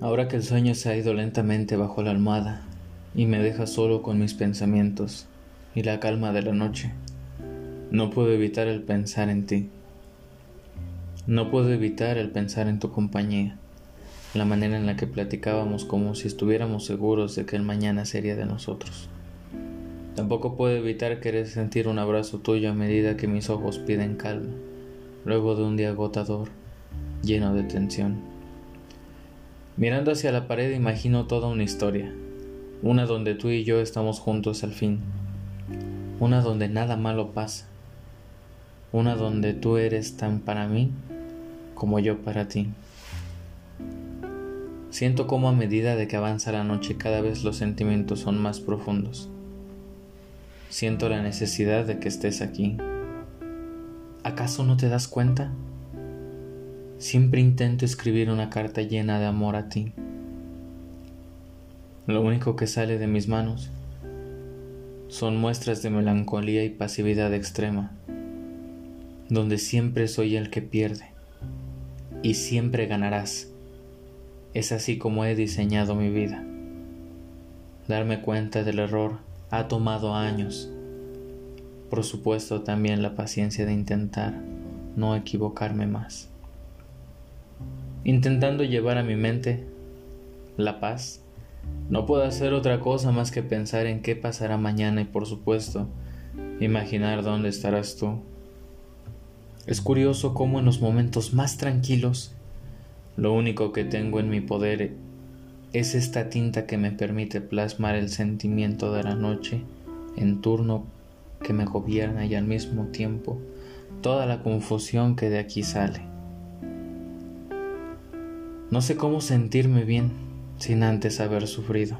Ahora que el sueño se ha ido lentamente bajo la almohada y me deja solo con mis pensamientos y la calma de la noche, no puedo evitar el pensar en ti. No puedo evitar el pensar en tu compañía, la manera en la que platicábamos como si estuviéramos seguros de que el mañana sería de nosotros. Tampoco puedo evitar querer sentir un abrazo tuyo a medida que mis ojos piden calma, luego de un día agotador, lleno de tensión. Mirando hacia la pared imagino toda una historia, una donde tú y yo estamos juntos al fin, una donde nada malo pasa, una donde tú eres tan para mí como yo para ti. Siento como a medida de que avanza la noche cada vez los sentimientos son más profundos. Siento la necesidad de que estés aquí. ¿Acaso no te das cuenta? Siempre intento escribir una carta llena de amor a ti. Lo único que sale de mis manos son muestras de melancolía y pasividad extrema, donde siempre soy el que pierde y siempre ganarás. Es así como he diseñado mi vida. Darme cuenta del error ha tomado años. Por supuesto también la paciencia de intentar no equivocarme más intentando llevar a mi mente la paz, no puedo hacer otra cosa más que pensar en qué pasará mañana y por supuesto imaginar dónde estarás tú. Es curioso cómo en los momentos más tranquilos lo único que tengo en mi poder es esta tinta que me permite plasmar el sentimiento de la noche en turno que me gobierna y al mismo tiempo toda la confusión que de aquí sale. No sé cómo sentirme bien sin antes haber sufrido.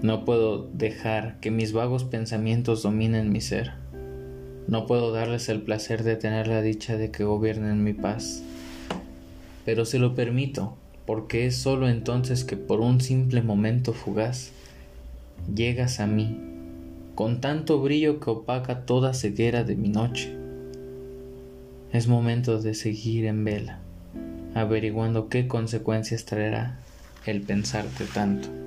No puedo dejar que mis vagos pensamientos dominen mi ser. No puedo darles el placer de tener la dicha de que gobiernen mi paz. Pero se lo permito, porque es solo entonces que por un simple momento fugaz llegas a mí, con tanto brillo que opaca toda ceguera de mi noche es momento de seguir en vela, averiguando qué consecuencias traerá el pensarte tanto.